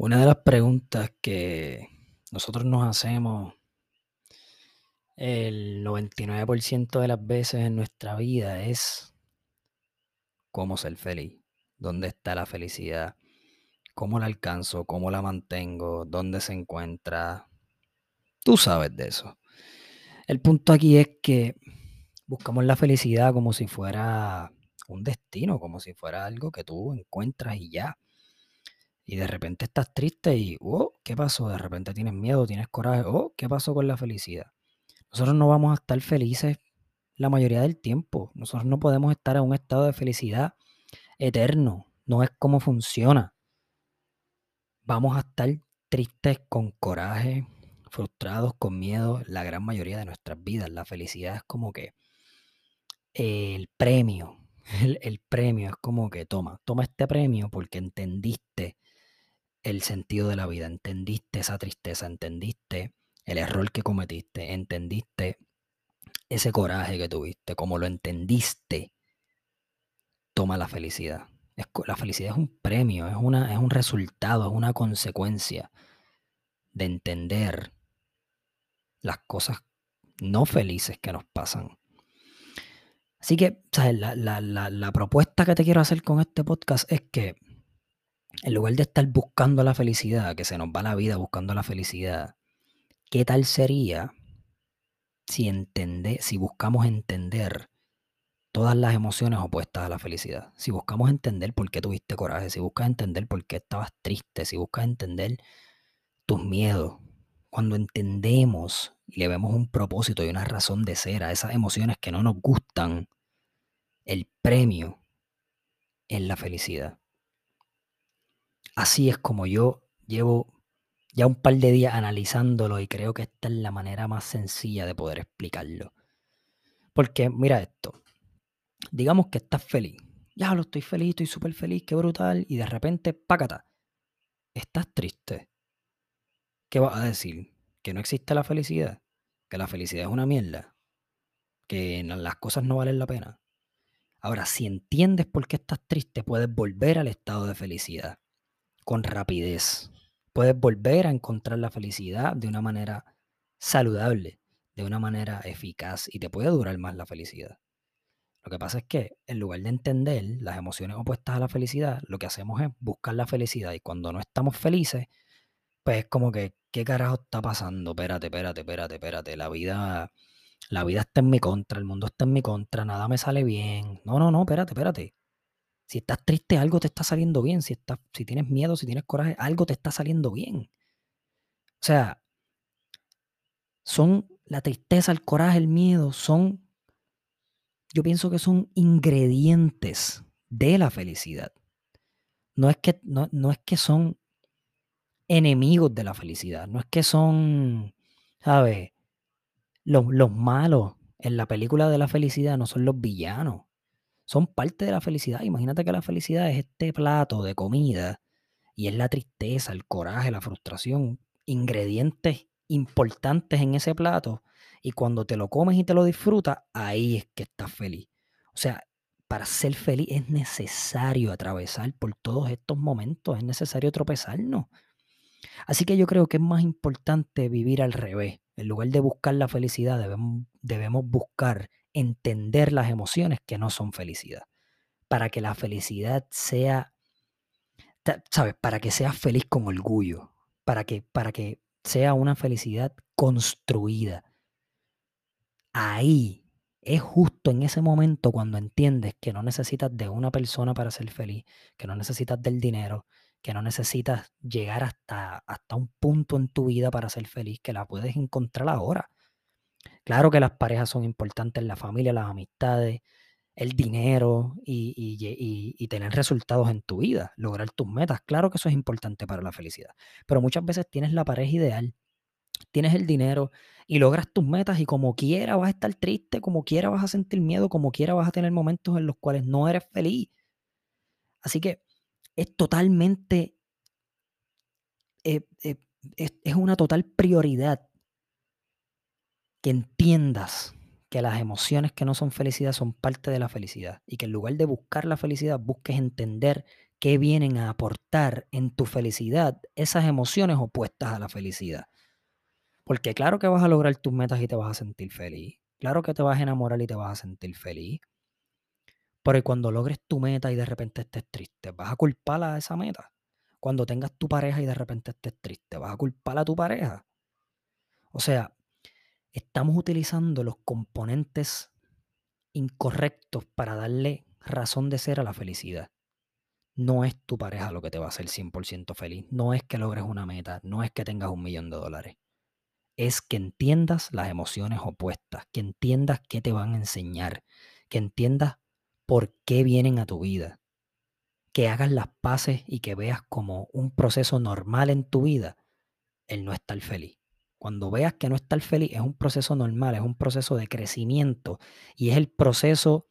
Una de las preguntas que nosotros nos hacemos el 99% de las veces en nuestra vida es cómo ser feliz, dónde está la felicidad, cómo la alcanzo, cómo la mantengo, dónde se encuentra. Tú sabes de eso. El punto aquí es que buscamos la felicidad como si fuera un destino, como si fuera algo que tú encuentras y ya y de repente estás triste y, oh, ¿qué pasó? De repente tienes miedo, tienes coraje, oh, ¿qué pasó con la felicidad? Nosotros no vamos a estar felices la mayoría del tiempo. Nosotros no podemos estar en un estado de felicidad eterno. No es como funciona. Vamos a estar tristes con coraje, frustrados con miedo la gran mayoría de nuestras vidas. La felicidad es como que el premio. El, el premio es como que toma, toma este premio porque entendiste el sentido de la vida, entendiste esa tristeza, entendiste el error que cometiste, entendiste ese coraje que tuviste, como lo entendiste, toma la felicidad. la felicidad es un premio, es, una, es un resultado, es una consecuencia de entender las cosas no felices que nos pasan. Así que, La, la propuesta que te quiero hacer con este podcast es que en lugar de estar buscando la felicidad, que se nos va la vida buscando la felicidad, ¿qué tal sería si, entende, si buscamos entender todas las emociones opuestas a la felicidad? Si buscamos entender por qué tuviste coraje, si buscas entender por qué estabas triste, si buscas entender tus miedos, cuando entendemos y le vemos un propósito y una razón de ser a esas emociones que no nos gustan, el premio es la felicidad. Así es como yo llevo ya un par de días analizándolo y creo que esta es la manera más sencilla de poder explicarlo. Porque mira esto, digamos que estás feliz, ya lo estoy feliz, estoy súper feliz, qué brutal, y de repente, pácata, estás triste. ¿Qué vas a decir? ¿Que no existe la felicidad? ¿Que la felicidad es una mierda? ¿Que las cosas no valen la pena? Ahora, si entiendes por qué estás triste, puedes volver al estado de felicidad con rapidez. Puedes volver a encontrar la felicidad de una manera saludable, de una manera eficaz y te puede durar más la felicidad. Lo que pasa es que en lugar de entender las emociones opuestas a la felicidad, lo que hacemos es buscar la felicidad y cuando no estamos felices, pues es como que, ¿qué carajo está pasando? Espérate, espérate, espérate, espérate. La vida, la vida está en mi contra, el mundo está en mi contra, nada me sale bien. No, no, no, espérate, espérate. Si estás triste, algo te está saliendo bien. Si, estás, si tienes miedo, si tienes coraje, algo te está saliendo bien. O sea, son la tristeza, el coraje, el miedo, son, yo pienso que son ingredientes de la felicidad. No es que, no, no es que son enemigos de la felicidad, no es que son, ¿sabes? Los, los malos en la película de la felicidad no son los villanos son parte de la felicidad. Imagínate que la felicidad es este plato de comida y es la tristeza, el coraje, la frustración, ingredientes importantes en ese plato y cuando te lo comes y te lo disfrutas, ahí es que estás feliz. O sea, para ser feliz es necesario atravesar por todos estos momentos, es necesario tropezarnos. Así que yo creo que es más importante vivir al revés. En lugar de buscar la felicidad, debemos, debemos buscar entender las emociones que no son felicidad. Para que la felicidad sea, ¿sabes? Para que seas feliz con orgullo. Para que, para que sea una felicidad construida. Ahí es justo en ese momento cuando entiendes que no necesitas de una persona para ser feliz, que no necesitas del dinero, que no necesitas llegar hasta, hasta un punto en tu vida para ser feliz, que la puedes encontrar ahora. Claro que las parejas son importantes, la familia, las amistades, el dinero y, tener resultados en tu vida, lograr tus metas. Claro que eso es importante para la felicidad. Pero muchas veces tienes la pareja ideal, tienes el dinero y logras tus metas y como quiera vas a estar triste, como quiera vas a sentir miedo, como quiera vas a tener momentos en los cuales no eres feliz. Así que es totalmente, eh, eh, es una total prioridad que entiendas que las emociones que no son felicidad son parte de la felicidad y que en lugar de buscar la felicidad busques entender qué vienen a aportar en tu felicidad esas emociones opuestas a la felicidad. Porque claro que vas a lograr tus metas y te vas a sentir feliz. Claro que te vas a enamorar y te vas a sentir feliz. Pero cuando logres tu meta y de repente estés triste, vas a culpar a esa meta. Cuando tengas tu pareja y de repente estés triste, vas a culpar a tu pareja. O sea, estamos utilizando los componentes incorrectos para darle razón de ser a la felicidad. No es tu pareja lo que te va a hacer 100% feliz. No es que logres una meta. No es que tengas un millón de dólares. Es que entiendas las emociones opuestas. Que entiendas qué te van a enseñar. Que entiendas por qué vienen a tu vida. Que hagas las paces y que veas como un proceso normal en tu vida el no estar feliz. Cuando veas que no estar feliz es un proceso normal, es un proceso de crecimiento y es el proceso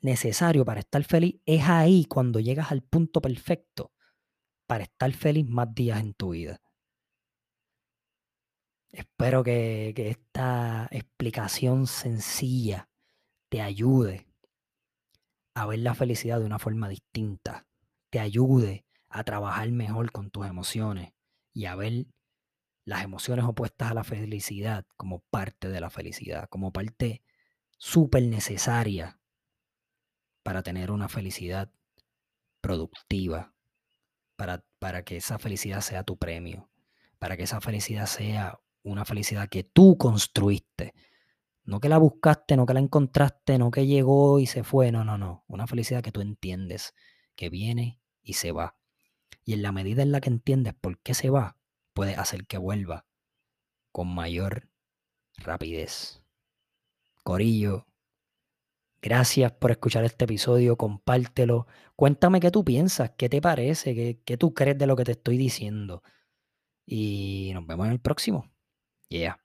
necesario para estar feliz, es ahí cuando llegas al punto perfecto para estar feliz más días en tu vida. Espero que, que esta explicación sencilla te ayude a ver la felicidad de una forma distinta, te ayude a trabajar mejor con tus emociones y a ver las emociones opuestas a la felicidad como parte de la felicidad, como parte súper necesaria para tener una felicidad productiva, para, para que esa felicidad sea tu premio, para que esa felicidad sea una felicidad que tú construiste. No que la buscaste, no que la encontraste, no que llegó y se fue, no, no, no. Una felicidad que tú entiendes, que viene y se va. Y en la medida en la que entiendes por qué se va, puede hacer que vuelva con mayor rapidez. Corillo, gracias por escuchar este episodio, compártelo. Cuéntame qué tú piensas, qué te parece, qué, qué tú crees de lo que te estoy diciendo. Y nos vemos en el próximo. Yeah.